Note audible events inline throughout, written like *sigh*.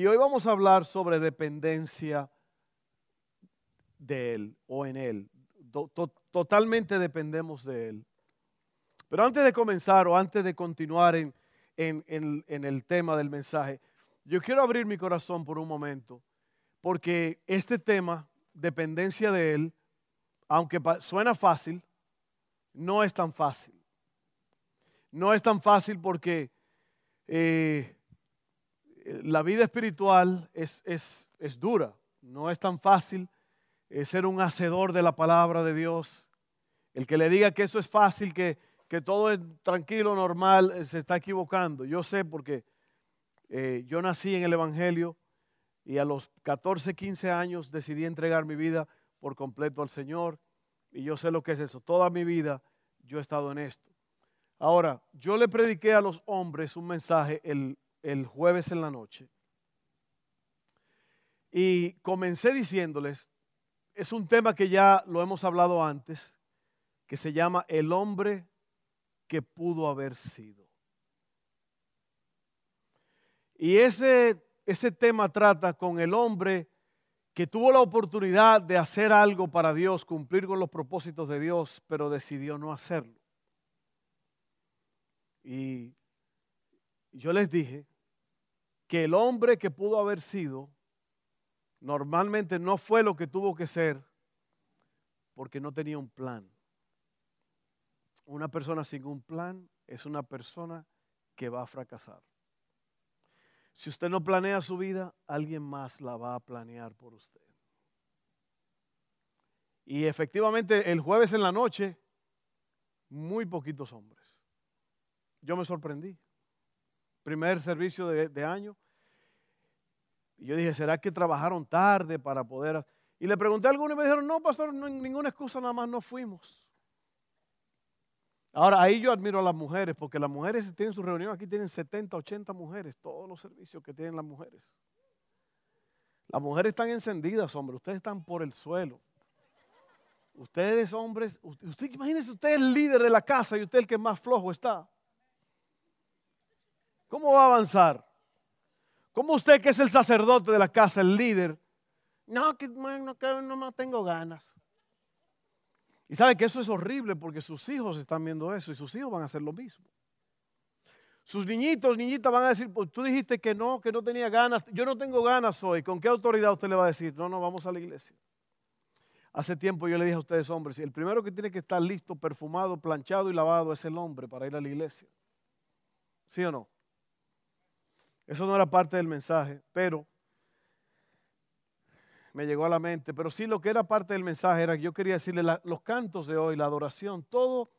y hoy vamos a hablar sobre dependencia de Él o en Él. totalmente dependemos de Él. Pero antes de comenzar o antes de continuar en, en, el tema del mensaje, yo quiero abrir mi corazón por un momento, porque este tema, dependencia de Él, aunque suena fácil, no es tan fácil. No es tan fácil porque eh, la vida espiritual es, es, dura, no es tan fácil eh, ser un hacedor de la palabra de Dios. El que le diga que eso es fácil, que, todo es tranquilo, normal, eh, se está equivocando. Yo sé porque eh, yo nací en el Evangelio y a los 14, 15 años decidí entregar mi vida por completo al Señor y yo sé lo que es eso. Toda mi vida yo he estado en esto. Ahora, yo le prediqué a los hombres un mensaje el, el jueves en la noche. Y comencé diciéndoles, es un tema que ya lo hemos hablado antes, que se llama el hombre que pudo haber sido. Y ese, ese tema trata con el hombre que tuvo la oportunidad de hacer algo para Dios, cumplir con los propósitos de Dios, pero decidió no hacerlo. Y yo les dije que el hombre que pudo haber sido normalmente no fue lo que tuvo que ser porque no tenía un plan. Una persona sin un plan es una persona que va a fracasar. Si usted no planea su vida, alguien más la va a planear por usted. Y efectivamente el jueves en la noche, muy poquitos hombres. Yo me sorprendí primer servicio de, año. Y yo dije, ¿será que trabajaron tarde para poder...? Y le pregunté a algunos y me dijeron, no, pastor, ninguna excusa, nada más no fuimos. Ahora, ahí yo admiro a las mujeres, porque las mujeres tienen su reunión, aquí tienen 70, 80 mujeres, todos los servicios que tienen las mujeres. Las mujeres están encendidas, hombre, ustedes están por el suelo. Ustedes, hombres, usted, imagínense, usted es el líder de la casa y usted el que más flojo está. ¿Cómo va a avanzar? ¿Cómo usted que es el sacerdote de la casa, el líder? No, que no, no tengo ganas. Y sabe que eso es horrible porque sus hijos están viendo eso y sus hijos van a hacer lo mismo. Sus niñitos, niñitas van a decir, pues tú dijiste que no, que no tenía ganas. Yo no tengo ganas hoy. ¿Con qué autoridad usted le va a decir? No, no, vamos a la iglesia. Hace tiempo yo le dije a ustedes, hombres, el primero que tiene que estar listo, perfumado, planchado y lavado es el hombre para ir a la iglesia. ¿Sí o no? Eso no era parte del mensaje, pero me llegó a la mente. Pero sí lo que era parte del mensaje era que yo quería decirle los cantos de hoy, la adoración, todo.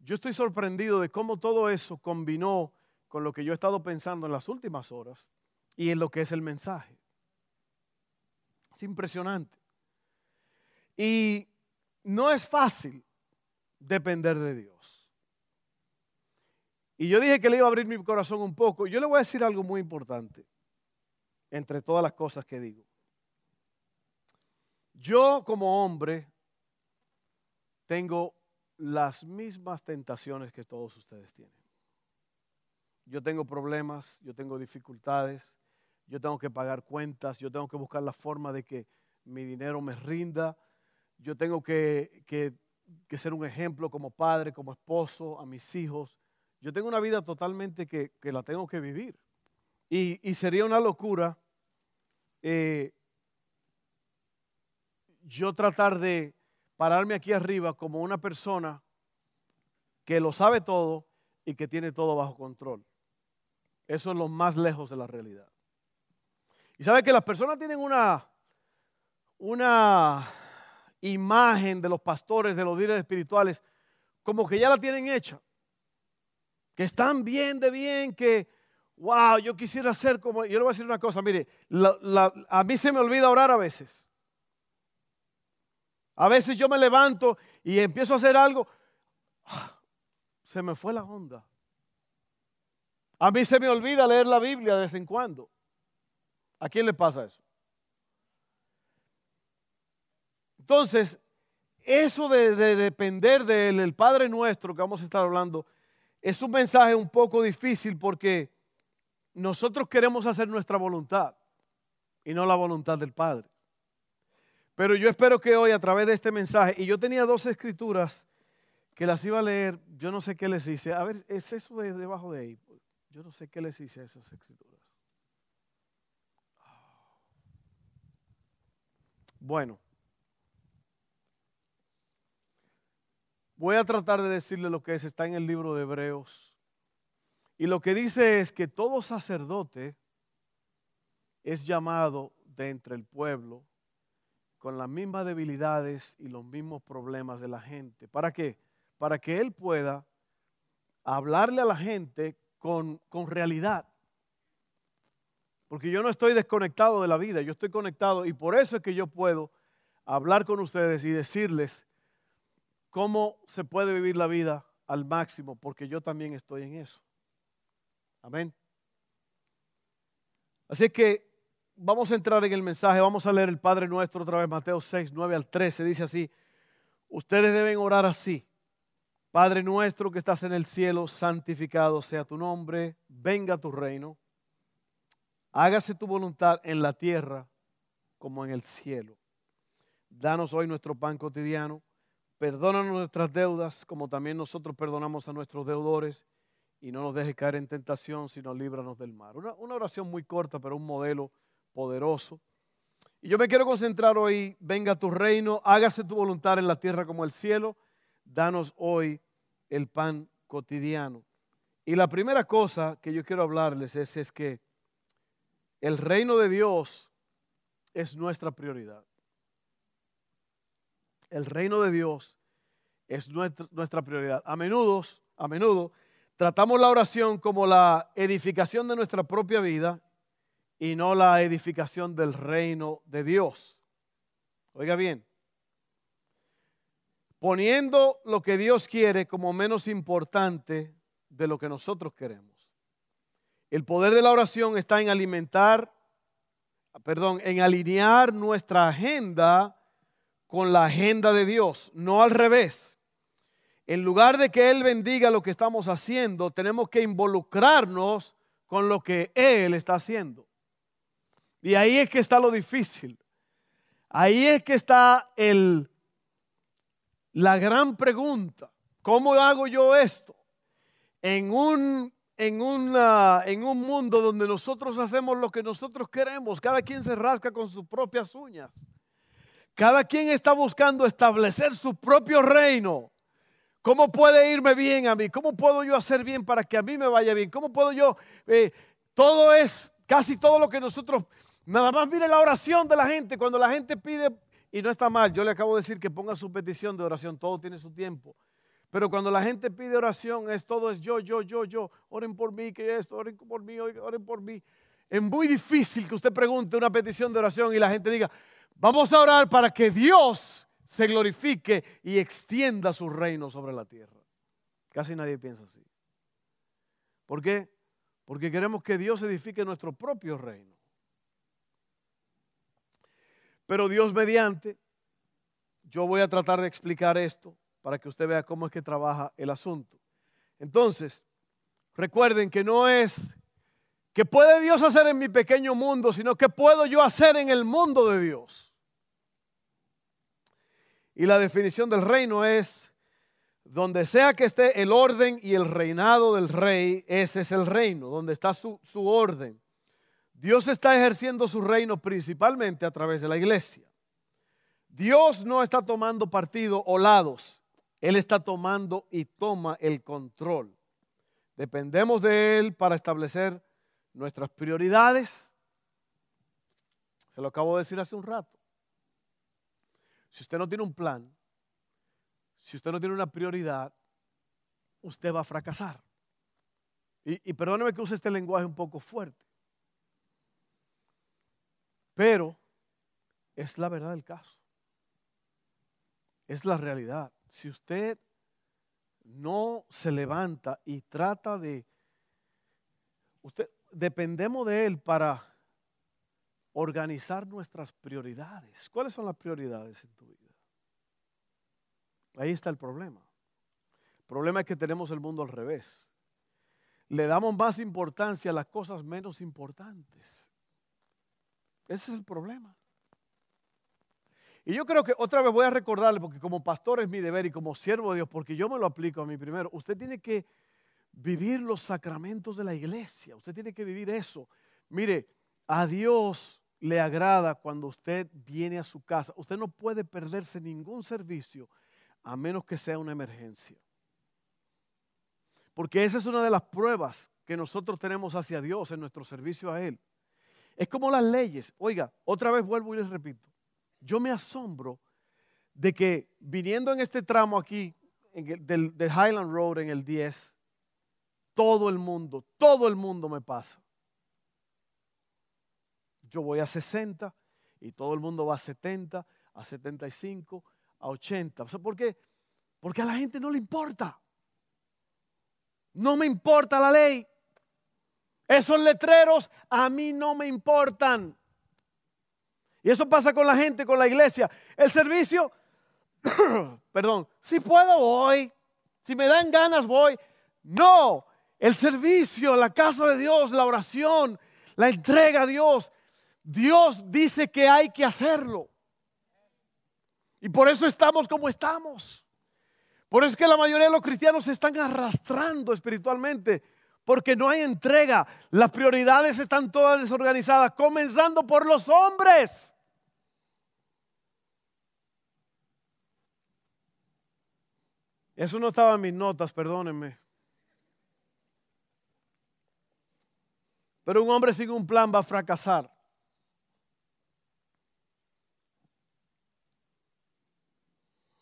Yo estoy sorprendido de cómo todo eso combinó con lo que yo he estado pensando en las últimas horas y en lo que es el mensaje. Es impresionante. Y no es fácil depender de Dios. Y yo dije que le iba a abrir mi corazón un poco. Yo le voy a decir algo muy importante, entre todas las cosas que digo. Yo como hombre tengo las mismas tentaciones que todos ustedes tienen. Yo tengo problemas, yo tengo dificultades, yo tengo que pagar cuentas, yo tengo que buscar la forma de que mi dinero me rinda, yo tengo que, que, que ser un ejemplo como padre, como esposo, a mis hijos. Yo tengo una vida totalmente que, la tengo que vivir. Y, sería una locura eh, yo tratar de pararme aquí arriba como una persona que lo sabe todo y que tiene todo bajo control. Eso es lo más lejos de la realidad. Y sabe que las personas tienen una, una imagen de los pastores, de los líderes espirituales, como que ya la tienen hecha que están bien de bien, que wow, yo quisiera ser como, yo le voy a decir una cosa, mire, a mí se me olvida orar a veces. A veces yo me levanto y empiezo a hacer algo, se me fue la onda. A mí se me olvida leer la Biblia de vez en cuando. ¿A quién le pasa eso? Entonces, eso de, depender del Padre nuestro que vamos a estar hablando es un mensaje un poco difícil porque nosotros queremos hacer nuestra voluntad y no la voluntad del Padre. Pero yo espero que hoy a través de este mensaje, y yo tenía dos escrituras que las iba a leer, yo no sé qué les hice. A ver, es eso de debajo de ahí. Yo no sé qué les hice a esas escrituras. Bueno, voy a tratar de decirle lo que es, está en el libro de Hebreos. Y lo que dice es que todo sacerdote es llamado de entre el pueblo con las mismas debilidades y los mismos problemas de la gente. ¿Para qué? Para que él pueda hablarle a la gente con, con realidad. Porque yo no estoy desconectado de la vida, yo estoy conectado y por eso es que yo puedo hablar con ustedes y decirles cómo se puede vivir la vida al máximo, porque yo también estoy en eso. Amén. Así que vamos a entrar en el mensaje, vamos a leer el Padre Nuestro otra vez, Mateo 6, 9 al 13, dice así, ustedes deben orar así. Padre nuestro que estás en el cielo, santificado sea tu nombre, venga tu reino, hágase tu voluntad en la tierra como en el cielo. Danos hoy nuestro pan cotidiano, perdónanos nuestras deudas como también nosotros perdonamos a nuestros deudores y no nos dejes caer en tentación, sino líbranos del mal. Una, oración muy corta, pero un modelo poderoso. Y yo me quiero concentrar hoy, venga tu reino, hágase tu voluntad en la tierra como el cielo, danos hoy el pan cotidiano. Y la primera cosa que yo quiero hablarles es, es que el reino de Dios es nuestra prioridad. El reino de Dios es nuestra, prioridad. A menudo, a menudo Tratamos la oración como la edificación de nuestra propia vida y no la edificación del reino de Dios. Oiga bien, poniendo lo que Dios quiere como menos importante de lo que nosotros queremos. El poder de la oración está en alimentar, perdón, en alinear nuestra agenda con la agenda de Dios, no al revés en lugar de que Él bendiga lo que estamos haciendo, tenemos que involucrarnos con lo que Él está haciendo. Y ahí es que está lo difícil. Ahí es que está el, la gran pregunta. ¿Cómo hago yo esto? En un, en, una, en un mundo donde nosotros hacemos lo que nosotros queremos, cada quien se rasca con sus propias uñas. Cada quien está buscando establecer su propio reino. ¿Cómo puede irme bien a mí? ¿Cómo puedo yo hacer bien para que a mí me vaya bien? ¿Cómo puedo yo? Eh, todo es, casi todo lo que nosotros, nada más mire la oración de la gente, cuando la gente pide, y no está mal, yo le acabo de decir que ponga su petición de oración, todo tiene su tiempo. Pero cuando la gente pide oración, es todo es yo, yo, yo, yo. Oren por mí, que esto, oren por mí, oren por mí. Es muy difícil que usted pregunte una petición de oración y la gente diga, vamos a orar para que Dios se glorifique y extienda su reino sobre la tierra. Casi nadie piensa así. ¿Por qué? Porque queremos que Dios edifique nuestro propio reino. Pero Dios mediante, yo voy a tratar de explicar esto para que usted vea cómo es que trabaja el asunto. Entonces, recuerden que no es que puede Dios hacer en mi pequeño mundo, sino que puedo yo hacer en el mundo de Dios. Y la definición del reino es, donde sea que esté el orden y el reinado del rey, ese es el reino, donde está su, su orden. Dios está ejerciendo su reino principalmente a través de la iglesia. Dios no está tomando partido o lados, Él está tomando y toma el control. Dependemos de Él para establecer nuestras prioridades. Se lo acabo de decir hace un rato. Si usted no tiene un plan, si usted no tiene una prioridad, usted va a fracasar. Y, perdóneme que use este lenguaje un poco fuerte. Pero es la verdad del caso. Es la realidad. Si usted no se levanta y trata de... Usted, dependemos de Él para organizar nuestras prioridades. ¿Cuáles son las prioridades en tu vida? Ahí está el problema. El problema es que tenemos el mundo al revés. Le damos más importancia a las cosas menos importantes. Ese es el problema. Y yo creo que otra vez voy a recordarle, porque como pastor es mi deber y como siervo de Dios, porque yo me lo aplico a mí primero, usted tiene que vivir los sacramentos de la iglesia, usted tiene que vivir eso. Mire, a Dios le agrada cuando usted viene a su casa. Usted no puede perderse ningún servicio a menos que sea una emergencia. Porque esa es una de las pruebas que nosotros tenemos hacia Dios en nuestro servicio a Él. Es como las leyes. Oiga, otra vez vuelvo y les repito yo me asombro de que viniendo en este tramo aquí, del, Highland Road en el 10, todo el mundo, todo el mundo me pasa. Yo voy a 60 y todo el mundo va a 70, a 75, a 80. ¿por qué? Porque a la gente no le importa. No me importa la ley. Esos letreros a mí no me importan. Y eso pasa con la gente, con la iglesia. El servicio, *coughs* perdón, si puedo voy, si me dan ganas voy. No, el servicio, la casa de Dios, la oración, la entrega a Dios. Dios dice que hay que hacerlo. Y por eso estamos como estamos. Por eso es que la mayoría de los cristianos se están arrastrando espiritualmente, porque no hay entrega. Las prioridades están todas desorganizadas, comenzando por los hombres. Eso no estaba en mis notas, perdónenme. Pero un hombre sin un plan va a fracasar.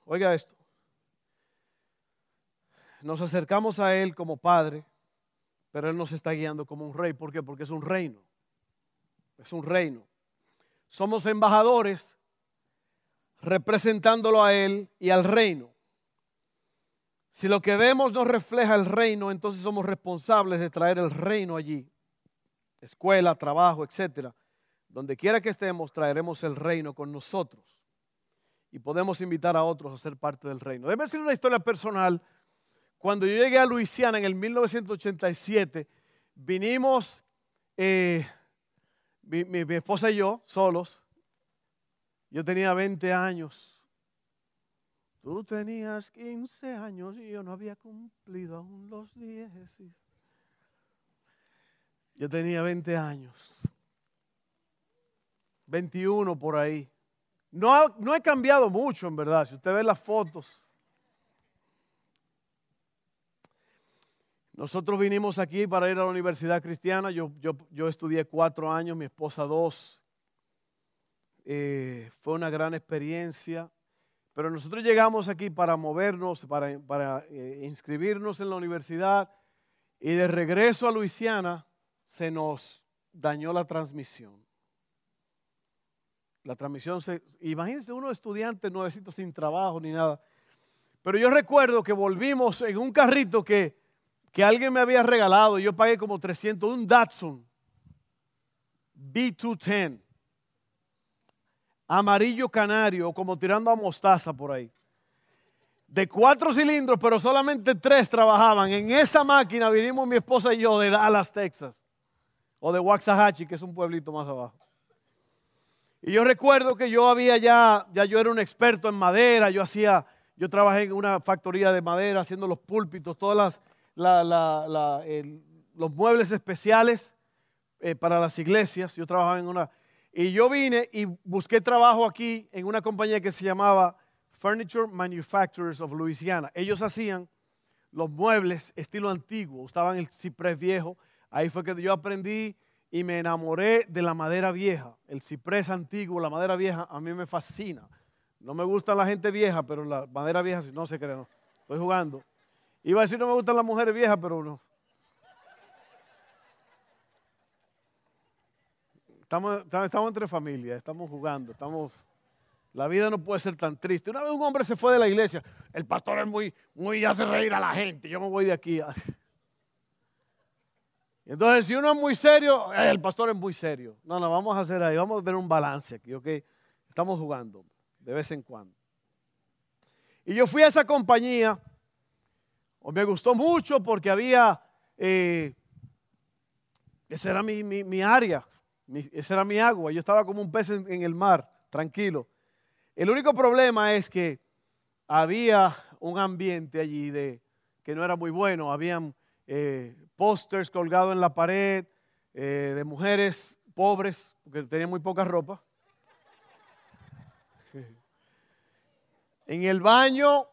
Oiga esto. Nos acercamos a Él como Padre, pero Él nos está guiando como un rey. ¿Por qué? Porque es un reino. Es un reino. Somos embajadores representándolo a Él y al reino. Si lo que vemos no refleja el reino, entonces somos responsables de traer el reino allí. Escuela, trabajo, etcétera. Donde quiera que estemos, traeremos el reino con nosotros. Y podemos invitar a otros a ser parte del reino. Déjeme decir una historia personal. Cuando yo llegué a Luisiana en el 1987, vinimos, eh, mi, esposa y yo, solos. Yo tenía 20 años Tú tenías 15 años y yo no había cumplido aún los 10. Yo tenía 20 años. 21 por ahí. No, no he cambiado mucho, en verdad. Si usted ve las fotos. Nosotros vinimos aquí para ir a la Universidad Cristiana. Yo, yo, estudié cuatro años, mi esposa dos. Eh, fue una gran experiencia. Pero nosotros llegamos aquí para movernos, para, eh, inscribirnos en la universidad y de regreso a Luisiana se nos dañó la transmisión. La transmisión se... Imagínense uno estudiante nuevecito sin trabajo ni nada. Pero yo recuerdo que volvimos en un carrito que, que alguien me había regalado. Yo pagué como 300, un Datsun B210 amarillo canario, como tirando a mostaza por ahí. De cuatro cilindros, pero solamente tres trabajaban. En esa máquina vinimos mi esposa y yo de Dallas, Texas. O de Waxahachie, que es un pueblito más abajo. Y yo recuerdo que yo había ya, ya yo era un experto en madera, yo hacía, yo trabajé en una factoría de madera haciendo los púlpitos, todas los muebles especiales eh, para las iglesias. Yo trabajaba en una, y yo vine y busqué trabajo aquí en una compañía que se llamaba Furniture Manufacturers of Louisiana. Ellos hacían los muebles estilo antiguo, usaban el ciprés viejo. Ahí fue que yo aprendí y me enamoré de la madera vieja, el ciprés antiguo, la madera vieja, a mí me fascina. No me gusta la gente vieja, pero la madera vieja, no se crean, no. estoy jugando. Iba a decir no me gustan las mujeres viejas, pero no. Estamos, estamos entre familias, estamos jugando, estamos... La vida no puede ser tan triste. Una vez un hombre se fue de la iglesia, el pastor es muy, muy, hace reír a la gente, yo me voy de aquí. *laughs* Entonces, si uno es muy serio, eh, el pastor es muy serio. No, no, vamos a hacer ahí, vamos a tener un balance aquí, ¿ok? Estamos jugando de vez en cuando. Y yo fui a esa compañía, me gustó mucho porque había, eh, esa era mi, área, esa era mi agua, yo estaba como un pez en el mar, tranquilo. El único problema es que había un ambiente allí de, que no era muy bueno. Habían eh, pósters colgados en la pared eh, de mujeres pobres, porque tenían muy poca ropa. En el baño,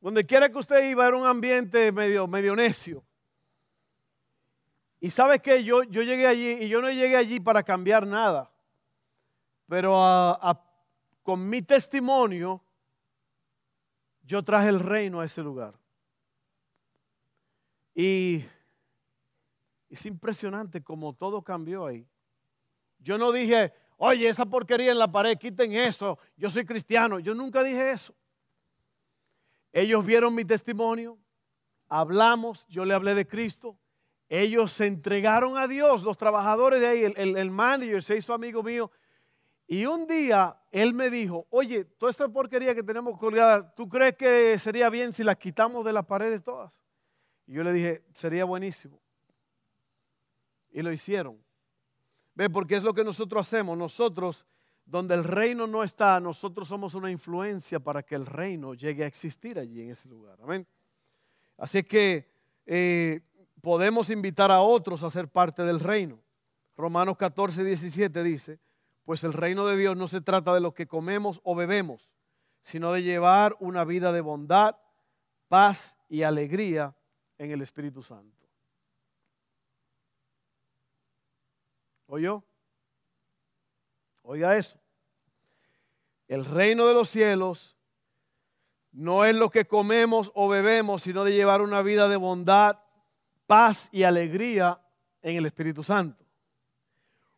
donde quiera que usted iba, era un ambiente medio, medio necio. Y sabes qué, yo, yo llegué allí y yo no llegué allí para cambiar nada, pero con mi testimonio, yo traje el reino a ese lugar. Y es impresionante como todo cambió ahí. Yo no dije, oye, esa porquería en la pared, quiten eso, yo soy cristiano. Yo nunca dije eso. Ellos vieron mi testimonio, hablamos, yo le hablé de Cristo. Ellos se entregaron a Dios, los trabajadores de ahí, el, el, el manager se hizo amigo mío y un día él me dijo, oye, toda esta porquería que tenemos colgada, ¿tú crees que sería bien si las quitamos de las paredes todas? Y yo le dije, sería buenísimo. Y lo hicieron. Ve, porque es lo que nosotros hacemos. Nosotros, donde el reino no está, nosotros somos una influencia para que el reino llegue a existir allí en ese lugar. Amén. Así que eh, podemos invitar a otros a ser parte del reino. Romanos 14, 17 dice, pues el reino de Dios no se trata de lo que comemos o bebemos, sino de llevar una vida de bondad, paz y alegría en el Espíritu Santo. ¿Oyó? Oiga eso. El reino de los cielos no es lo que comemos o bebemos, sino de llevar una vida de bondad, paz y alegría en el Espíritu Santo.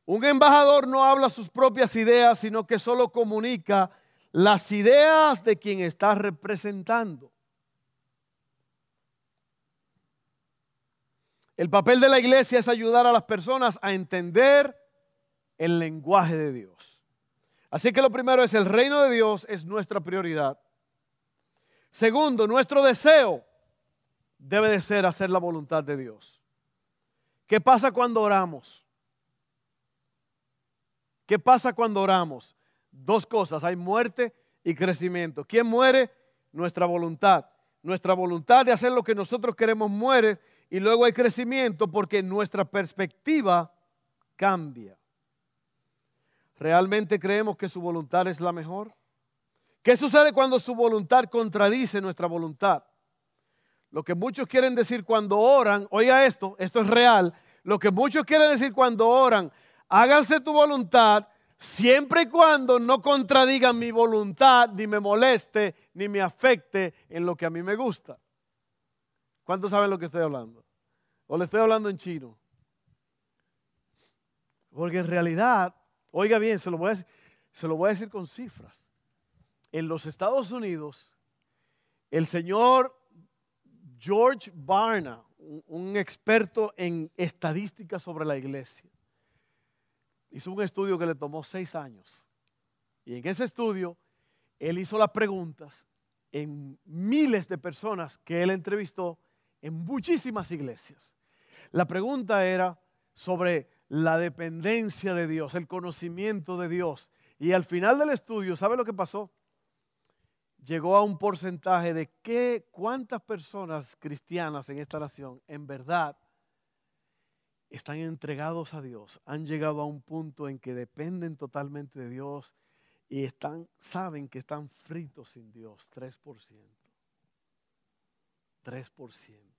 Un embajador no habla sus propias ideas, sino que solo comunica las ideas de quien está representando. El papel de la iglesia es ayudar a las personas a entender el lenguaje de Dios. Así que lo primero es el reino de Dios es nuestra prioridad. Segundo, nuestro deseo debe de ser hacer la voluntad de Dios. ¿Qué pasa cuando oramos? ¿Qué pasa cuando oramos? Dos cosas, hay muerte y crecimiento. ¿Quién muere? Nuestra voluntad. Nuestra voluntad de hacer lo que nosotros queremos muere y luego hay crecimiento porque nuestra perspectiva cambia. ¿Realmente creemos que su voluntad es la mejor? ¿Qué sucede cuando su voluntad contradice nuestra voluntad? Lo que muchos quieren decir cuando oran, oiga esto, esto es real, lo que muchos quieren decir cuando oran, háganse tu voluntad siempre y cuando no contradigan mi voluntad, ni me moleste, ni me afecte en lo que a mí me gusta. ¿Cuántos saben lo que estoy hablando? O le estoy hablando en chino. Porque en realidad, oiga bien, se lo voy a decir, se lo voy a decir con cifras. En los Estados Unidos, el señor George Barna, un experto en estadísticas sobre la iglesia, hizo un estudio que le tomó seis años. Y en ese estudio, él hizo las preguntas en miles de personas que él entrevistó en muchísimas iglesias. La pregunta era sobre la dependencia de Dios, el conocimiento de Dios. Y al final del estudio, ¿sabe lo que pasó? Llegó a un porcentaje de qué, cuántas personas cristianas en esta nación en verdad están entregados a Dios, han llegado a un punto en que dependen totalmente de Dios y están, saben que están fritos sin Dios, 3%. 3%.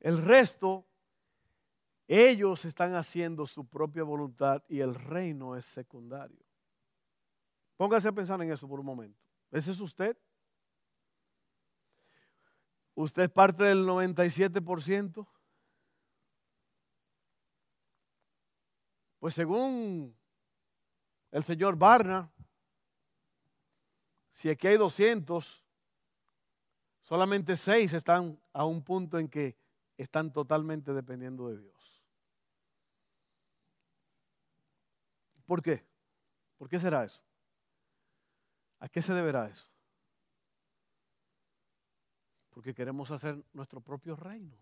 El resto, ellos están haciendo su propia voluntad y el reino es secundario. Póngase a pensar en eso por un momento. ¿Ese es usted? ¿Usted es parte del 97%? Pues según el señor Barna, si aquí hay 200, solamente 6 están a un punto en que están totalmente dependiendo de Dios. ¿Por qué? ¿Por qué será eso? ¿A qué se deberá eso? Porque queremos hacer nuestro propio reino.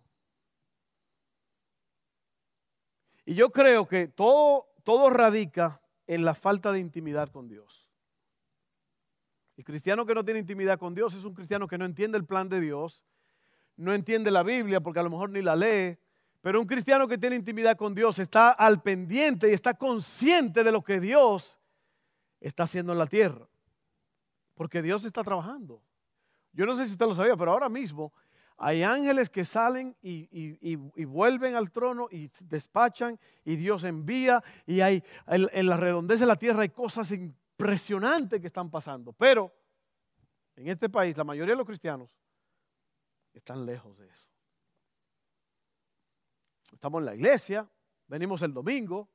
Y yo creo que todo, todo radica en la falta de intimidad con Dios. El cristiano que no tiene intimidad con Dios es un cristiano que no entiende el plan de Dios, no entiende la Biblia porque a lo mejor ni la lee, pero un cristiano que tiene intimidad con Dios está al pendiente y está consciente de lo que Dios está haciendo en la tierra. Porque Dios está trabajando. Yo no sé si usted lo sabía, pero ahora mismo hay ángeles que salen y, vuelven al trono y despachan y Dios envía y hay en, la redondez de la tierra hay cosas impresionantes que están pasando. Pero en este país la mayoría de los cristianos están lejos de eso. Estamos en la iglesia, venimos el domingo.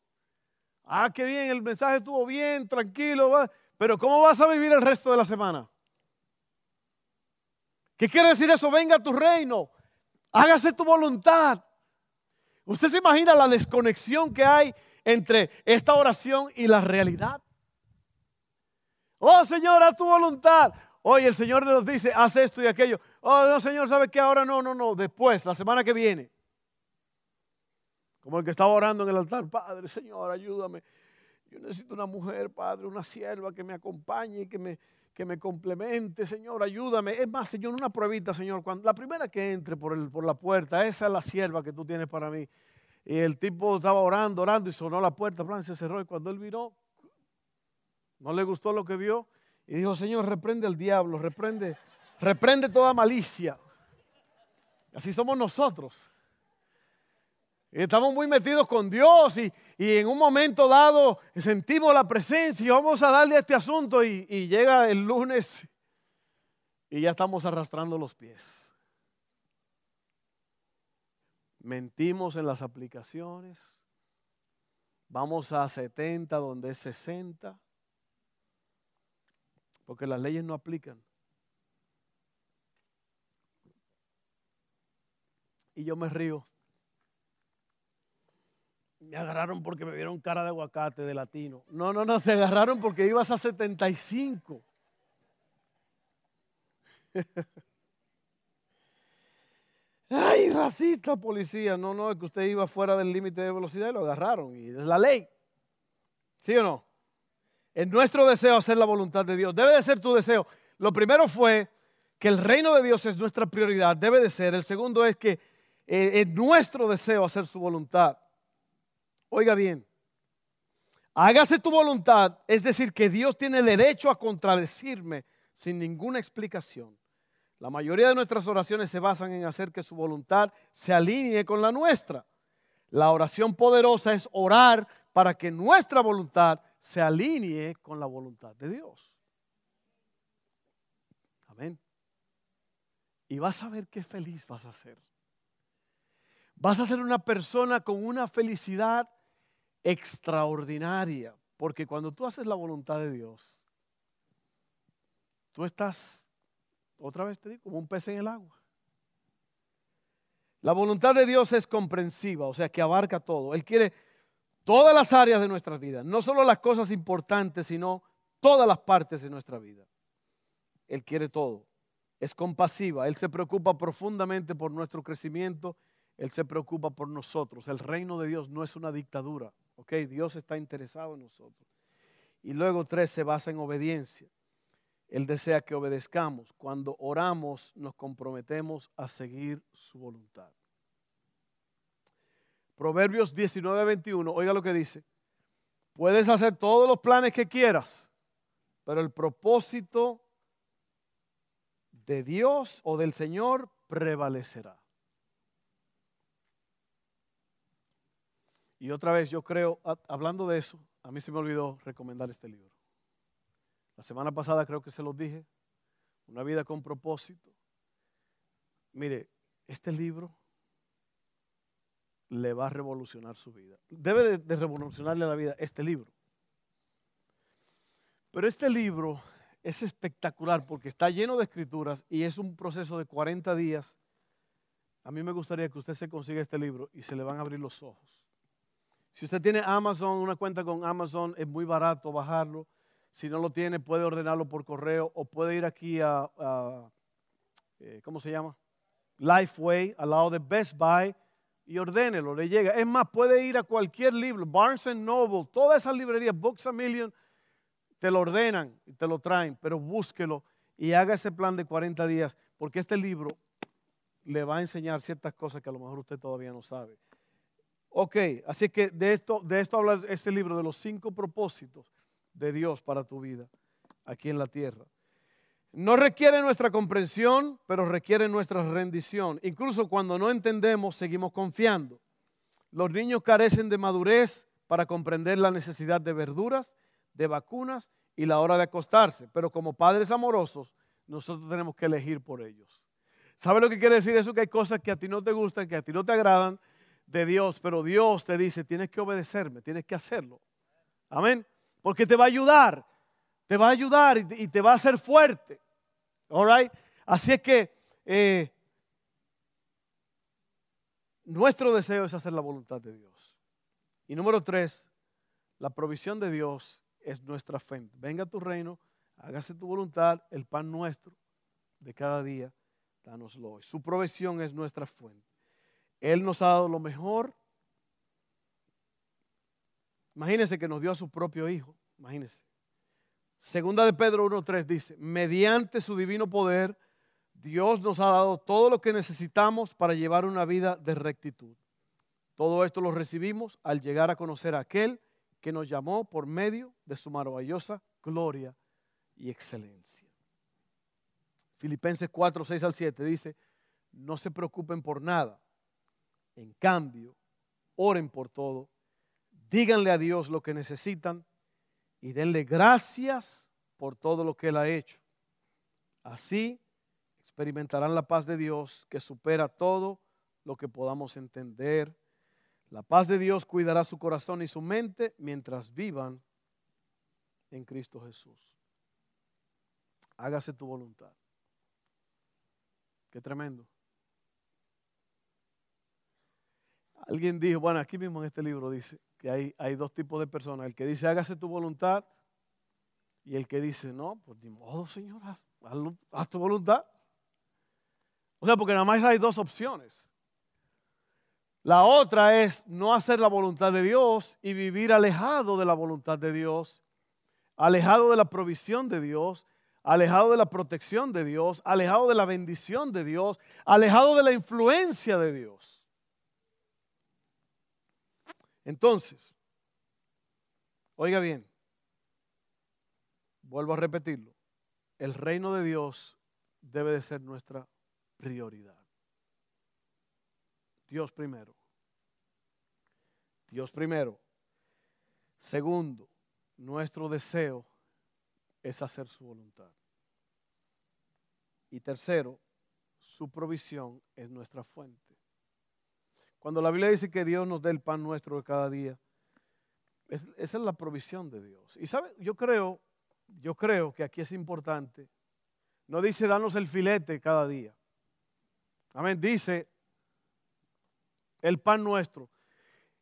Ah, qué bien, el mensaje estuvo bien, tranquilo. Pero ¿cómo vas a vivir el resto de la semana? ¿Qué quiere decir eso? Venga a tu reino. Hágase tu voluntad. ¿Usted se imagina la desconexión que hay entre esta oración y la realidad? Oh Señor, haz tu voluntad. Hoy el Señor nos dice, haz esto y aquello. Oh, no, Señor, ¿sabe qué? Ahora no, no, no. Después, la semana que viene. Como el que estaba orando en el altar. Padre, Señor, ayúdame. Yo necesito una mujer, Padre, una sierva que me acompañe y que me, que me complemente, Señor, ayúdame. Es más, Señor, una pruebita, Señor. Cuando, la primera que entre por, el, por la puerta, esa es la sierva que tú tienes para mí. Y el tipo estaba orando, orando y sonó la puerta, plan, se cerró. Y cuando él vino, no le gustó lo que vio. Y dijo, Señor, reprende al diablo, reprende, reprende toda malicia. Así somos nosotros. Estamos muy metidos con Dios y, en un momento dado sentimos la presencia y vamos a darle a este asunto y, y llega el lunes y ya estamos arrastrando los pies. Mentimos en las aplicaciones. Vamos a 70 donde es 60. Porque las leyes no aplican. Y yo me río me agarraron porque me vieron cara de aguacate de latino. No, no, no, te agarraron porque ibas a 75. Ay, racista policía. No, no, es que usted iba fuera del límite de velocidad y lo agarraron. Y es la ley. ¿Sí o no? Es nuestro deseo hacer la voluntad de Dios. Debe de ser tu deseo. Lo primero fue que el reino de Dios es nuestra prioridad. Debe de ser. El segundo es que es nuestro deseo hacer su voluntad. Oiga bien, hágase tu voluntad, es decir, que Dios tiene derecho a contradecirme sin ninguna explicación. La mayoría de nuestras oraciones se basan en hacer que su voluntad se alinee con la nuestra. La oración poderosa es orar para que nuestra voluntad se alinee con la voluntad de Dios. Amén. Y vas a ver qué feliz vas a ser. Vas a ser una persona con una felicidad extraordinaria, porque cuando tú haces la voluntad de Dios, tú estás, otra vez te digo, como un pez en el agua. La voluntad de Dios es comprensiva, o sea, que abarca todo. Él quiere todas las áreas de nuestra vida, no solo las cosas importantes, sino todas las partes de nuestra vida. Él quiere todo. Es compasiva, Él se preocupa profundamente por nuestro crecimiento, Él se preocupa por nosotros. El reino de Dios no es una dictadura. Ok, Dios está interesado en nosotros. Y luego tres se basa en obediencia. Él desea que obedezcamos. Cuando oramos nos comprometemos a seguir su voluntad. Proverbios 19, 21, oiga lo que dice. Puedes hacer todos los planes que quieras, pero el propósito de Dios o del Señor prevalecerá. Y otra vez yo creo, hablando de eso, a mí se me olvidó recomendar este libro. La semana pasada creo que se los dije, Una vida con propósito. Mire, este libro le va a revolucionar su vida. Debe de, revolucionarle la vida este libro. Pero este libro es espectacular porque está lleno de escrituras y es un proceso de 40 días. A mí me gustaría que usted se consiga este libro y se le van a abrir los ojos. Si usted tiene Amazon, una cuenta con Amazon, es muy barato bajarlo. Si no lo tiene, puede ordenarlo por correo o puede ir aquí a, eh, ¿cómo se llama? Lifeway, al lado de Best Buy, y ordénelo, le llega. Es más, puede ir a cualquier libro, Barnes Noble, todas esas librerías, Books a Million, te lo ordenan y te lo traen, pero búsquelo y haga ese plan de 40 días, porque este libro le va a enseñar ciertas cosas que a lo mejor usted todavía no sabe. Ok, así que de esto, de esto habla este libro, de los cinco propósitos de Dios para tu vida aquí en la tierra. No requiere nuestra comprensión, pero requiere nuestra rendición. Incluso cuando no entendemos, seguimos confiando. Los niños carecen de madurez para comprender la necesidad de verduras, de vacunas y la hora de acostarse. Pero como padres amorosos, nosotros tenemos que elegir por ellos. ¿Sabe lo que quiere decir eso? Que hay cosas que a ti no te gustan, que a ti no te agradan, de Dios, pero Dios te dice, tienes que obedecerme, tienes que hacerlo. Amén. Porque te va a ayudar, te va a ayudar y te, va a hacer fuerte. All right? Así es que eh, nuestro deseo es hacer la voluntad de Dios. Y número tres, la provisión de Dios es nuestra fe. Venga a tu reino, hágase tu voluntad, el pan nuestro de cada día, danoslo hoy. Su provisión es nuestra fuente. Él nos ha dado lo mejor. Imagínense que nos dio a su propio Hijo. Imagínense. Segunda de Pedro 1.3 dice, mediante su divino poder, Dios nos ha dado todo lo que necesitamos para llevar una vida de rectitud. Todo esto lo recibimos al llegar a conocer a aquel que nos llamó por medio de su maravillosa gloria y excelencia. Filipenses 4, 6 al 7 dice, no se preocupen por nada en cambio, oren por todo, díganle a Dios lo que necesitan y denle gracias por todo lo que Él ha hecho. Así experimentarán la paz de Dios que supera todo lo que podamos entender. La paz de Dios cuidará su corazón y su mente mientras vivan en Cristo Jesús. Hágase tu voluntad. Qué tremendo. Alguien dijo, bueno, aquí mismo en este libro dice que hay, dos tipos de personas. El que dice, hágase tu voluntad. Y el que dice, no, pues ni modo, Señor, haz, tu voluntad. O sea, porque nada más hay dos opciones. La otra es no hacer la voluntad de Dios y vivir alejado de la voluntad de Dios, alejado de la provisión de Dios, alejado de la protección de Dios, alejado de la bendición de Dios, alejado de la influencia de Dios. Entonces, oiga bien, vuelvo a repetirlo, el reino de Dios debe de ser nuestra prioridad. Dios primero. Dios primero. Segundo, nuestro deseo es hacer su voluntad. Y tercero, su provisión es nuestra fuente. Cuando la Biblia dice que Dios nos dé el pan nuestro de cada día, esa es la provisión de Dios. Y sabe, yo creo, yo creo que aquí es importante. No dice danos el filete cada día. Amén. Dice el pan nuestro.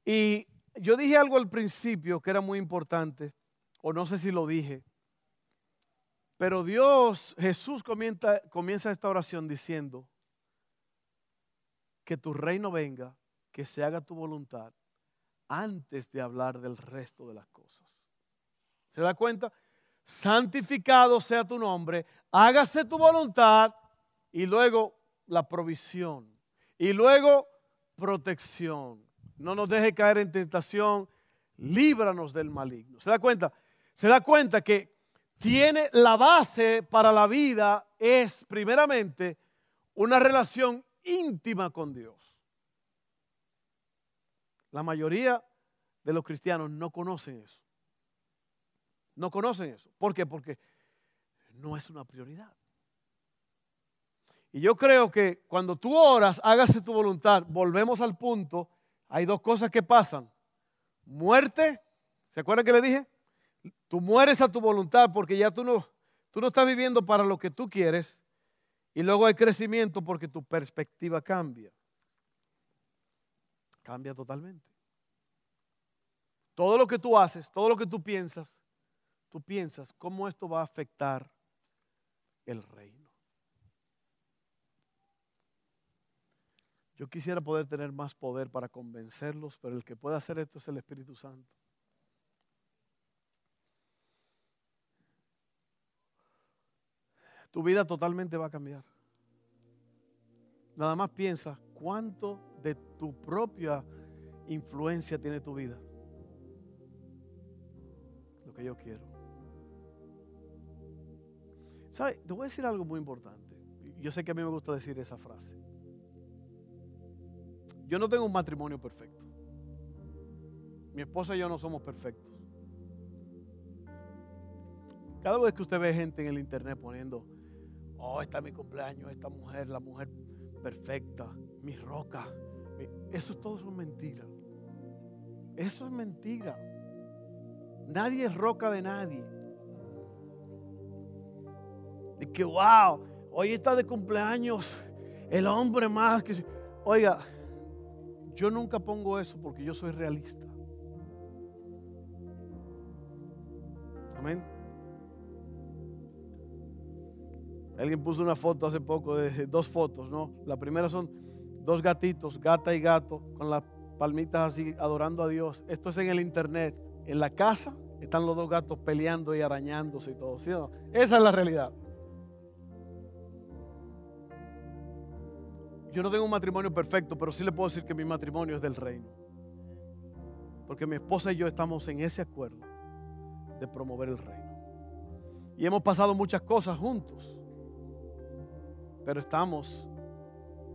Y yo dije algo al principio que era muy importante, o no sé si lo dije, pero Dios, Jesús comienza, esta oración diciendo, que tu reino venga que se haga tu voluntad antes de hablar del resto de las cosas. ¿Se da cuenta? Santificado sea tu nombre, hágase tu voluntad y luego la provisión y luego protección. No nos deje caer en tentación, líbranos del maligno. ¿Se da cuenta? Se da cuenta que tiene la base para la vida es primeramente una relación íntima con Dios. La mayoría de los cristianos no conocen eso. No conocen eso. ¿Por qué? Porque no es una prioridad. Y yo creo que cuando tú oras, hágase tu voluntad, volvemos al punto, hay dos cosas que pasan. Muerte, ¿se acuerdan que le dije? Tú mueres a tu voluntad porque ya tú no, tú no estás viviendo para lo que tú quieres. Y luego hay crecimiento porque tu perspectiva cambia. Cambia totalmente. Todo lo que tú haces, todo lo que tú piensas, tú piensas cómo esto va a afectar el reino. Yo quisiera poder tener más poder para convencerlos, pero el que puede hacer esto es el Espíritu Santo. Tu vida totalmente va a cambiar. Nada más piensa cuánto de tu propia influencia tiene tu vida. Lo que yo quiero. ¿Sabes? Te voy a decir algo muy importante. Yo sé que a mí me gusta decir esa frase. Yo no tengo un matrimonio perfecto. Mi esposa y yo no somos perfectos. Cada vez que usted ve gente en el internet poniendo, oh, está mi cumpleaños, esta mujer, la mujer perfecta, mi roca, eso todo es mentira. Eso es mentira. Nadie es roca de nadie. De que, wow, hoy está de cumpleaños el hombre más que... Oiga, yo nunca pongo eso porque yo soy realista. Amén. Alguien puso una foto hace poco de dos fotos, ¿no? La primera son dos gatitos, gata y gato, con las palmitas así adorando a Dios. Esto es en el internet. En la casa están los dos gatos peleando y arañándose y todo. Esa es la realidad. Yo no tengo un matrimonio perfecto, pero sí le puedo decir que mi matrimonio es del reino. Porque mi esposa y yo estamos en ese acuerdo de promover el reino. Y hemos pasado muchas cosas juntos. Pero estamos...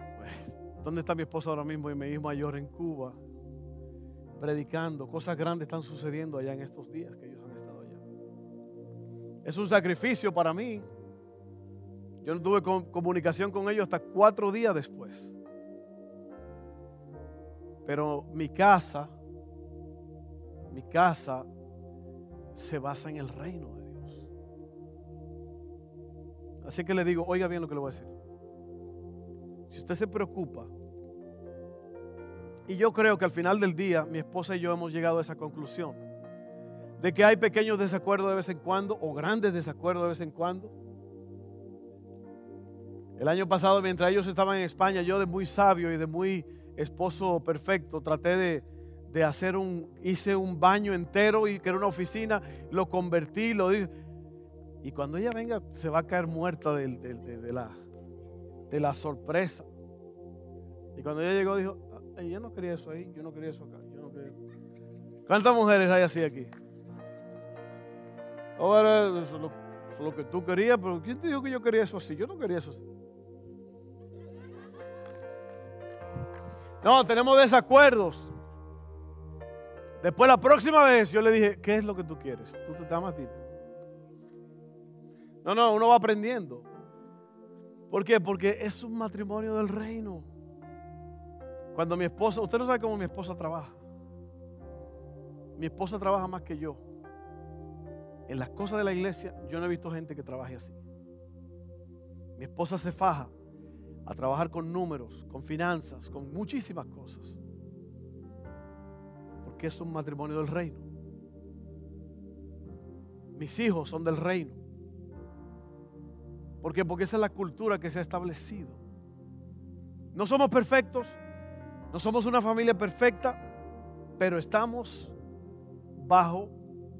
*laughs* ¿Dónde está mi esposa ahora mismo y mi hijo mayor en Cuba? Predicando. Cosas grandes están sucediendo allá en estos días que ellos han estado allá. Es un sacrificio para mí yo no tuve comunicación con ellos hasta cuatro días después. Pero mi casa, mi casa se basa en el reino de Dios. Así que le digo, oiga bien lo que le voy a decir. Si usted se preocupa, y yo creo que al final del día mi esposa y yo hemos llegado a esa conclusión, de que hay pequeños desacuerdos de vez en cuando o grandes desacuerdos de vez en cuando el año pasado, mientras ellos estaban en España, yo de muy sabio y de muy esposo perfecto, traté de, hacer un, hice un baño entero y que era una oficina, lo convertí, lo dije. Y cuando ella venga, se va a caer muerta de, la, de la sorpresa. Y cuando ella llegó, dijo, ah, yo no quería eso ahí, yo no quería eso acá, yo no quería. ¿Cuántas mujeres hay así aquí? Ahora, eso es lo, que tú querías, pero ¿quién te dijo que yo quería eso así? Yo no quería eso así. No, tenemos desacuerdos. Después la próxima vez yo le dije, ¿qué es lo que tú quieres? ¿Tú te amas ti? No, no, uno va aprendiendo. ¿Por qué? Porque es un matrimonio del reino. Cuando mi esposa, usted no sabe cómo mi esposa trabaja. Mi esposa trabaja más que yo. En las cosas de la iglesia yo no he visto gente que trabaje así. Mi esposa se faja a trabajar con números, con finanzas, con muchísimas cosas. Porque es un matrimonio del reino. Mis hijos son del reino. ¿Por qué? Porque esa es la cultura que se ha establecido. No somos perfectos, no somos una familia perfecta, pero estamos bajo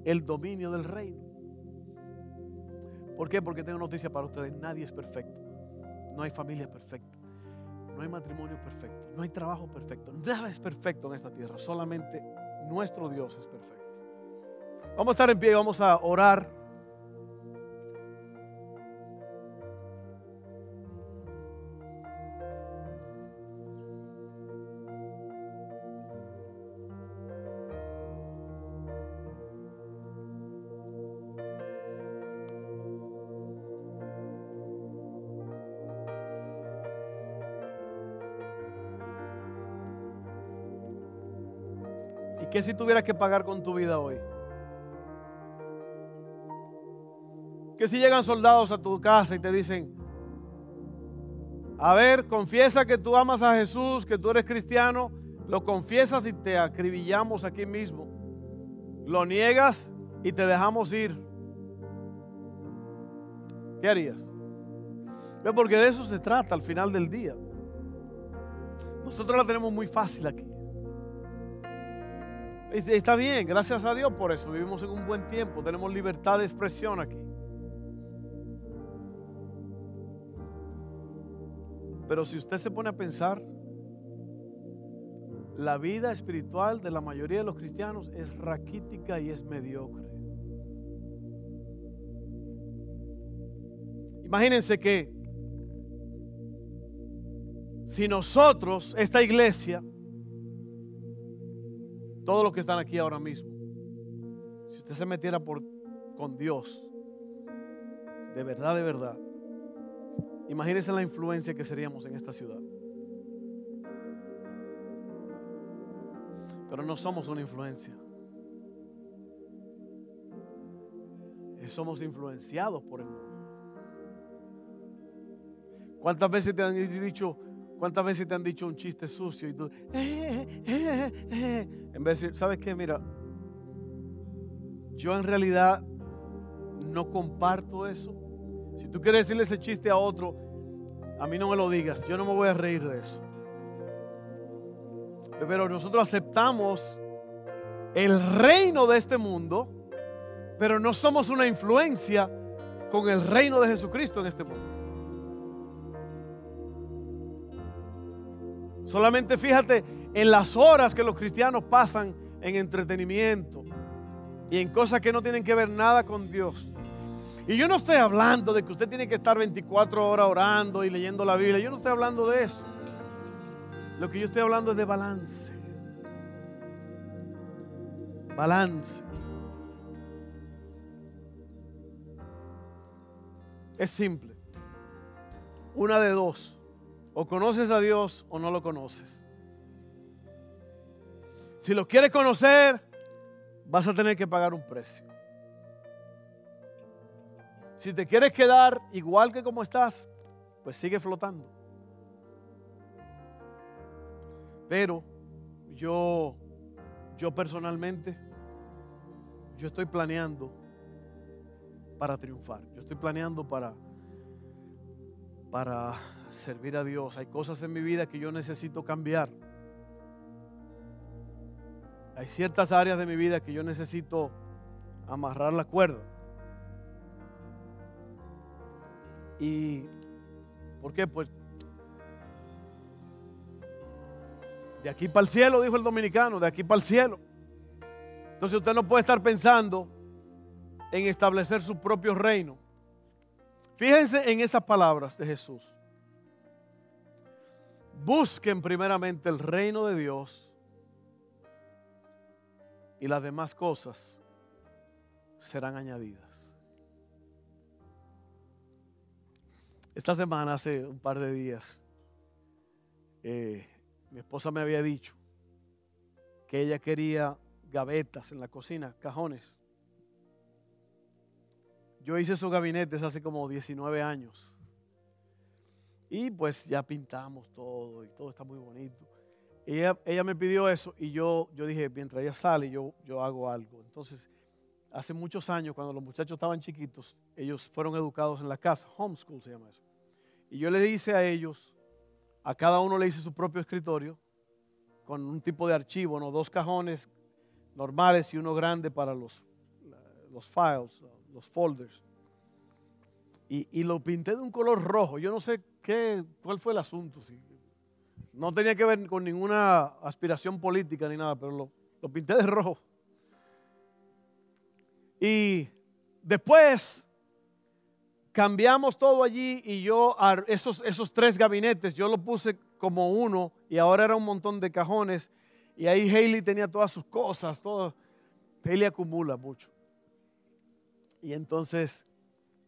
el dominio del reino. ¿Por qué? Porque tengo noticia para ustedes, nadie es perfecto. No hay familia perfecta. No hay matrimonio perfecto. No hay trabajo perfecto. Nada es perfecto en esta tierra. Solamente nuestro Dios es perfecto. Vamos a estar en pie y vamos a orar. ¿Qué si tuvieras que pagar con tu vida hoy? ¿Qué si llegan soldados a tu casa y te dicen, a ver, confiesa que tú amas a Jesús, que tú eres cristiano, lo confiesas y te acribillamos aquí mismo. Lo niegas y te dejamos ir. ¿Qué harías? Porque de eso se trata al final del día. Nosotros la tenemos muy fácil aquí. Está bien, gracias a Dios por eso. Vivimos en un buen tiempo, tenemos libertad de expresión aquí. Pero si usted se pone a pensar, la vida espiritual de la mayoría de los cristianos es raquítica y es mediocre. Imagínense que si nosotros, esta iglesia, todos los que están aquí ahora mismo, si usted se metiera por, con Dios, de verdad, de verdad, imagínense la influencia que seríamos en esta ciudad. Pero no somos una influencia. Somos influenciados por el mundo. ¿Cuántas veces te han dicho, cuántas veces te han dicho un chiste sucio y tú, eh, eh, eh, en vez de decir, ¿sabes qué? Mira, yo en realidad no comparto eso. Si tú quieres decirle ese chiste a otro, a mí no me lo digas, yo no me voy a reír de eso. Pero nosotros aceptamos el reino de este mundo, pero no somos una influencia con el reino de Jesucristo en este mundo. Solamente fíjate en las horas que los cristianos pasan en entretenimiento y en cosas que no tienen que ver nada con Dios. Y yo no estoy hablando de que usted tiene que estar 24 horas orando y leyendo la Biblia. Yo no estoy hablando de eso. Lo que yo estoy hablando es de balance. Balance. Es simple. Una de dos. O conoces a Dios o no lo conoces. Si lo quieres conocer, vas a tener que pagar un precio. Si te quieres quedar igual que como estás, pues sigue flotando. Pero yo, yo personalmente, yo estoy planeando para triunfar. Yo estoy planeando para, para servir a Dios. Hay cosas en mi vida que yo necesito cambiar. Hay ciertas áreas de mi vida que yo necesito amarrar la cuerda. ¿Y por qué? Pues de aquí para el cielo, dijo el dominicano, de aquí para el cielo. Entonces usted no puede estar pensando en establecer su propio reino. Fíjense en esas palabras de Jesús. Busquen primeramente el reino de Dios y las demás cosas serán añadidas. Esta semana, hace un par de días, eh, mi esposa me había dicho que ella quería gavetas en la cocina, cajones. Yo hice esos gabinetes hace como 19 años. Y pues ya pintamos todo y todo está muy bonito. ella, ella me pidió eso y yo, yo dije, mientras ella sale, yo, yo hago algo. Entonces, hace muchos años, cuando los muchachos estaban chiquitos, ellos fueron educados en la casa, homeschool se llama eso. Y yo le hice a ellos, a cada uno le hice su propio escritorio, con un tipo de archivo, ¿no? dos cajones normales y uno grande para los, los files, los folders. Y, y, lo pinté de un color rojo. Yo no sé ¿Qué, ¿Cuál fue el asunto? No tenía que ver con ninguna aspiración política ni nada, pero lo, pinté de rojo. Y después cambiamos todo allí y yo, esos, tres gabinetes, yo lo puse como uno y ahora era un montón de cajones. Y ahí Haley tenía todas sus cosas, todo. Haley acumula mucho. Y entonces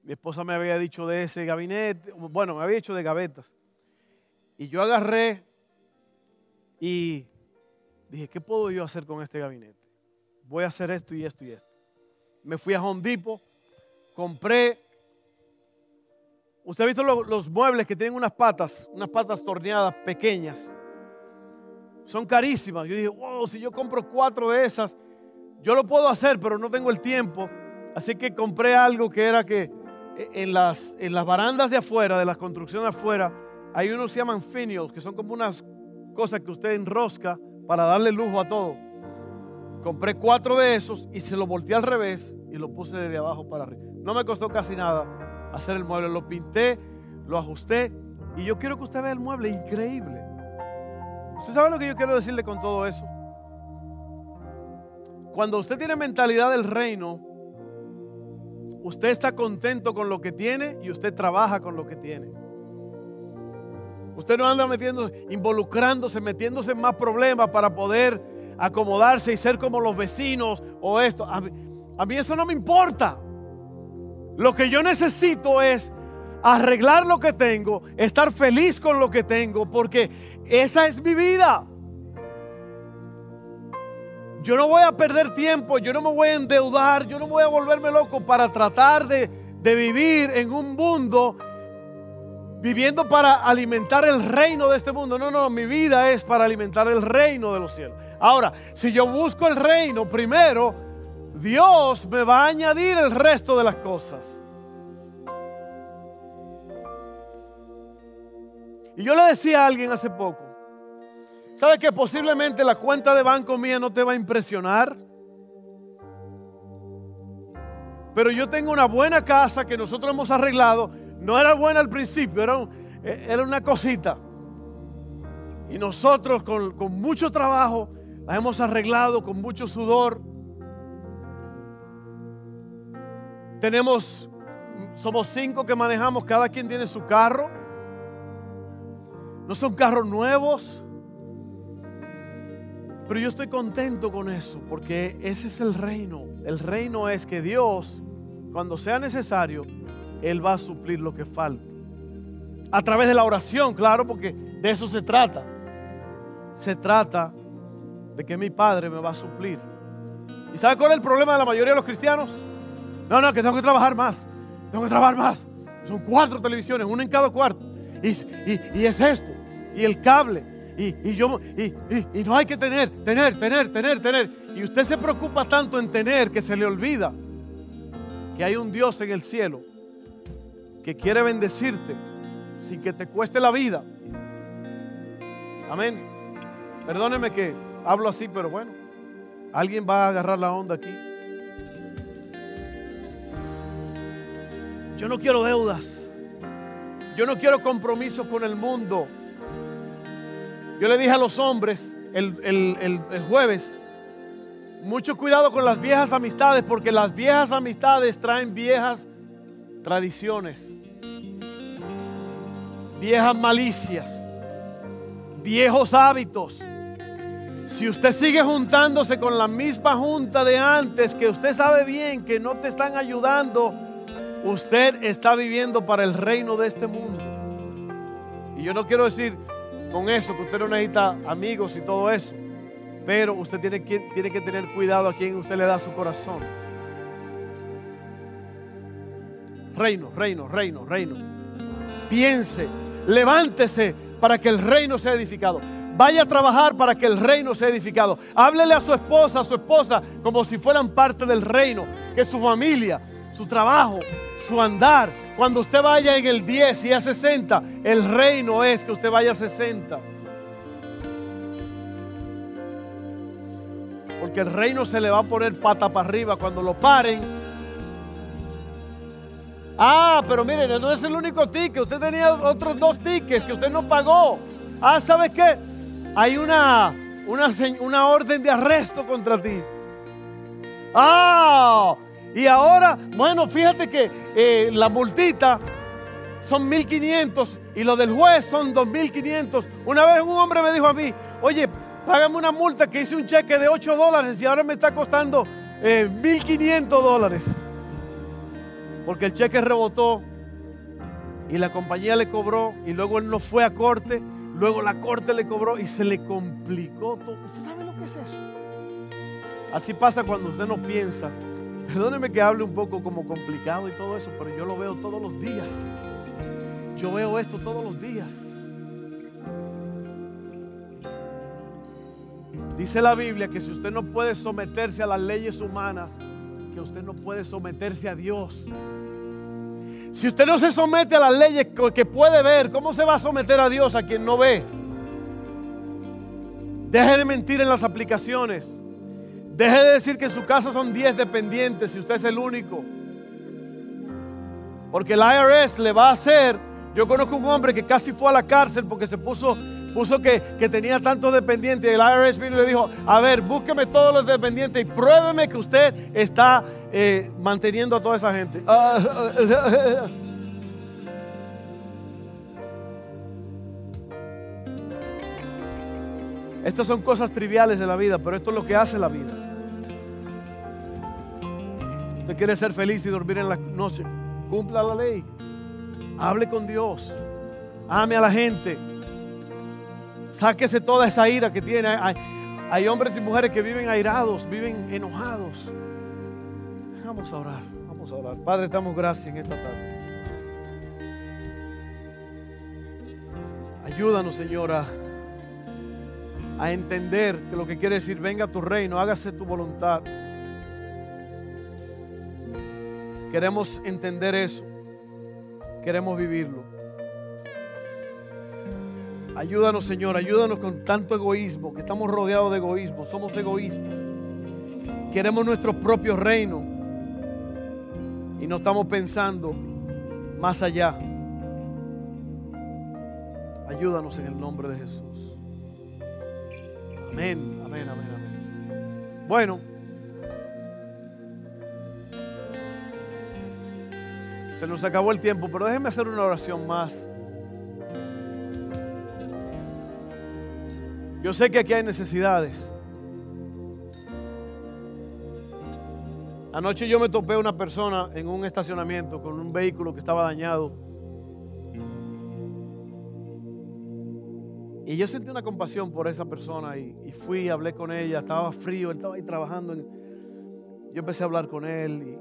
mi esposa me había dicho de ese gabinete, bueno, me había dicho de gavetas. Y yo agarré y dije, ¿qué puedo yo hacer con este gabinete? Voy a hacer esto y esto y esto. Me fui a Home Depot, compré. Usted ha visto los, muebles que tienen unas patas, unas patas torneadas pequeñas. Son carísimas. Yo dije, wow, si yo compro cuatro de esas, yo lo puedo hacer, pero no tengo el tiempo. Así que compré algo que era que en las, en las barandas de afuera, de las construcciones afuera, hay unos que se llaman finials, que son como unas cosas que usted enrosca para darle lujo a todo. Compré cuatro de esos y se lo volteé al revés y lo puse desde abajo para arriba. No me costó casi nada hacer el mueble. Lo pinté, lo ajusté y yo quiero que usted vea el mueble increíble. ¿Usted sabe lo que yo quiero decirle con todo eso? Cuando usted tiene mentalidad del reino, usted está contento con lo que tiene y usted trabaja con lo que tiene. Usted no anda metiendo, involucrándose, metiéndose en más problemas para poder acomodarse y ser como los vecinos o esto. A mí, a mí eso no me importa. Lo que yo necesito es arreglar lo que tengo, estar feliz con lo que tengo, porque esa es mi vida. Yo no voy a perder tiempo, yo no me voy a endeudar, yo no voy a volverme loco para tratar de, de vivir en un mundo viviendo para alimentar el reino de este mundo. No, no, mi vida es para alimentar el reino de los cielos. Ahora, si yo busco el reino primero, Dios me va a añadir el resto de las cosas. Y yo le decía a alguien hace poco, ¿sabe que posiblemente la cuenta de banco mía no te va a impresionar? Pero yo tengo una buena casa que nosotros hemos arreglado no era buena al principio, era, eh, era una cosita. Y nosotros con, con mucho trabajo la hemos arreglado, con mucho sudor. Tenemos, somos cinco que manejamos, cada quien tiene su carro. No son carros nuevos. Pero yo estoy contento con eso, porque ese es el reino. El reino es que Dios, cuando sea necesario, él va a suplir lo que falta. A través de la oración, claro, porque de eso se trata. Se trata de que mi Padre me va a suplir. ¿Y sabe cuál es el problema de la mayoría de los cristianos? No, no, que tengo que trabajar más. Tengo que trabajar más. Son cuatro televisiones, una en cada cuarto. Y, es esto. Y el cable. Y, yo, y no hay que tener, tener, tener, tener, tener. Y usted se preocupa tanto en tener que se le olvida que hay un Dios en el cielo que quiere bendecirte sin que te cueste la vida. Amén. Perdóneme que hablo así, pero bueno, alguien va a agarrar la onda aquí. Yo no quiero deudas. Yo no quiero compromisos con el mundo. Yo le dije a los hombres el, el, jueves, mucho cuidado con las viejas amistades, porque las viejas amistades traen viejas tradiciones viejas malicias, viejos hábitos. Si usted sigue juntándose con la misma junta de antes, que usted sabe bien que no te están ayudando, usted está viviendo para el reino de este mundo. Y yo no quiero decir con eso que usted no necesita amigos y todo eso, pero usted tiene que, tiene que tener cuidado a quien usted le da su corazón. Reino, reino, reino, reino. Piense Levántese para que el reino sea edificado. Vaya a trabajar para que el reino sea edificado. Háblele a su esposa, a su esposa, como si fueran parte del reino, que su familia, su trabajo, su andar. Cuando usted vaya en el 10 y a 60, el reino es que usted vaya a 60. Porque el reino se le va a poner pata para arriba. Cuando lo paren, Ah, pero mire, no es el único ticket. Usted tenía otros dos tickets que usted no pagó. Ah, ¿sabes qué? Hay una, una, una orden de arresto contra ti. Ah, y ahora, bueno, fíjate que eh, la multita son 1500 y lo del juez son 2500. Una vez un hombre me dijo a mí, oye, págame una multa que hice un cheque de 8 dólares y ahora me está costando eh, 1500 dólares porque el cheque rebotó y la compañía le cobró y luego él no fue a corte Luego la corte le cobró y se le complicó todo. ¿Usted sabe lo que es eso? Así pasa cuando usted no piensa. Perdóneme que hable un poco como complicado y todo eso, pero yo lo veo todos los días. Yo veo esto todos los días. Dice la Biblia que si usted no puede someterse a las leyes humanas, que usted no puede someterse a Dios. Si usted no se somete a las leyes que puede ver, ¿cómo se va a someter a Dios a quien no ve? Deje de mentir en las aplicaciones. Deje de decir que en su casa son 10 dependientes si usted es el único. Porque el IRS le va a hacer. Yo conozco un hombre que casi fue a la cárcel porque se puso, puso que, que tenía tantos dependientes. El IRS vino y le dijo: A ver, búsqueme todos los dependientes y pruébeme que usted está eh, manteniendo a toda esa gente. *laughs* Estas son cosas triviales de la vida, pero esto es lo que hace la vida. Usted quiere ser feliz y dormir en la noche. Cumpla la ley. Hable con Dios. Ame a la gente. Sáquese toda esa ira que tiene. Hay, hombres y mujeres que viven airados, viven enojados. Vamos a orar, vamos a orar. Padre, damos gracias en esta tarde. Ayúdanos, Señora, a entender que lo que quiere decir, venga tu reino, hágase tu voluntad. Queremos entender eso. Queremos vivirlo. Ayúdanos, Señor, ayúdanos con tanto egoísmo, que estamos rodeados de egoísmo, somos egoístas. Queremos nuestro propio reino y no estamos pensando más allá. Ayúdanos en el nombre de Jesús. Amén, amén, amén, amén. Bueno, se nos acabó el tiempo, pero déjenme hacer una oración más. Yo sé que aquí hay necesidades. Anoche yo me topé una persona en un estacionamiento con un vehículo que estaba dañado. Y yo sentí una compasión por esa persona y, fui, hablé con ella, estaba frío, él estaba ahí trabajando. yo empecé a hablar con él y,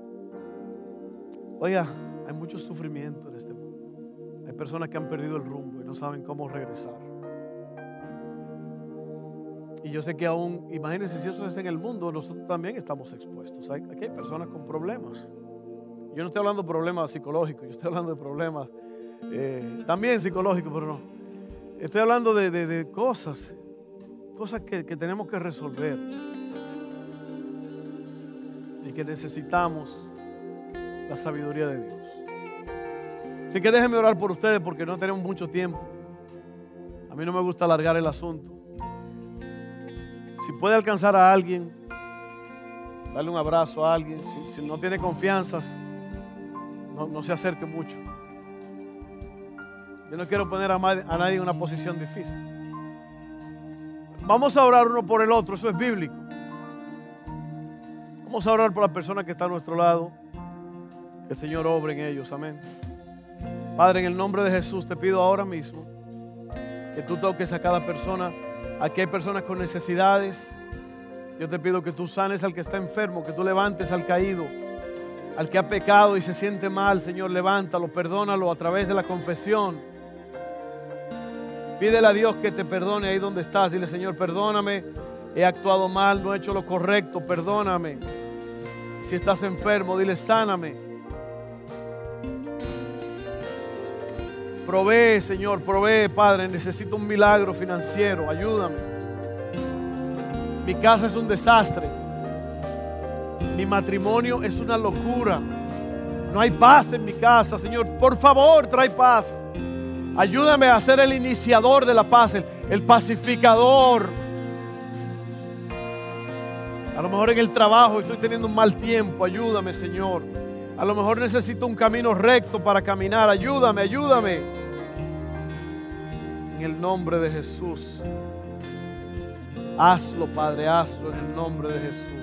oiga, hay mucho sufrimiento en este mundo. Hay personas que han perdido el rumbo y no saben cómo regresar. Y yo sé que aún, imagínense si eso es en el mundo, nosotros también estamos expuestos. aquí hay personas con problemas. Yo no estoy hablando de problemas psicológicos, yo estoy hablando de problemas eh, también psicológicos, pero no. Estoy hablando de, cosas, cosas que, que tenemos que resolver y que necesitamos la sabiduría de Dios. Así que déjenme orar por ustedes porque no tenemos mucho tiempo. A mí no me gusta alargar el asunto. Si puede alcanzar a alguien, darle un abrazo a alguien. Si, no tiene confianza, no, se acerque mucho. Yo no quiero poner a, a nadie en una posición difícil. Vamos a orar uno por el otro, eso es bíblico. Vamos a orar por la persona que está a nuestro lado. Que el Señor obre en ellos, amén. Padre, en el nombre de Jesús te pido ahora mismo que tú toques a cada persona Aquí hay personas con necesidades. Yo te pido que tú sanes al que está enfermo, que tú levantes al caído, al que ha pecado y se siente mal, Señor, levántalo, perdónalo a través de la confesión. Pídele a Dios que te perdone ahí donde estás. Dile, Señor, perdóname, he actuado mal, no he hecho lo correcto, perdóname. Si estás enfermo, dile, sáname. Provee, Señor, provee, Padre. Necesito un milagro financiero. Ayúdame. Mi casa es un desastre. Mi matrimonio es una locura. No hay paz en mi casa, Señor. Por favor, trae paz. Ayúdame a ser el iniciador de la paz, el, el pacificador. A lo mejor en el trabajo estoy teniendo un mal tiempo. Ayúdame, Señor. A lo mejor necesito un camino recto para caminar. Ayúdame, ayúdame. En el nombre de Jesús. Hazlo, Padre, hazlo en el nombre de Jesús.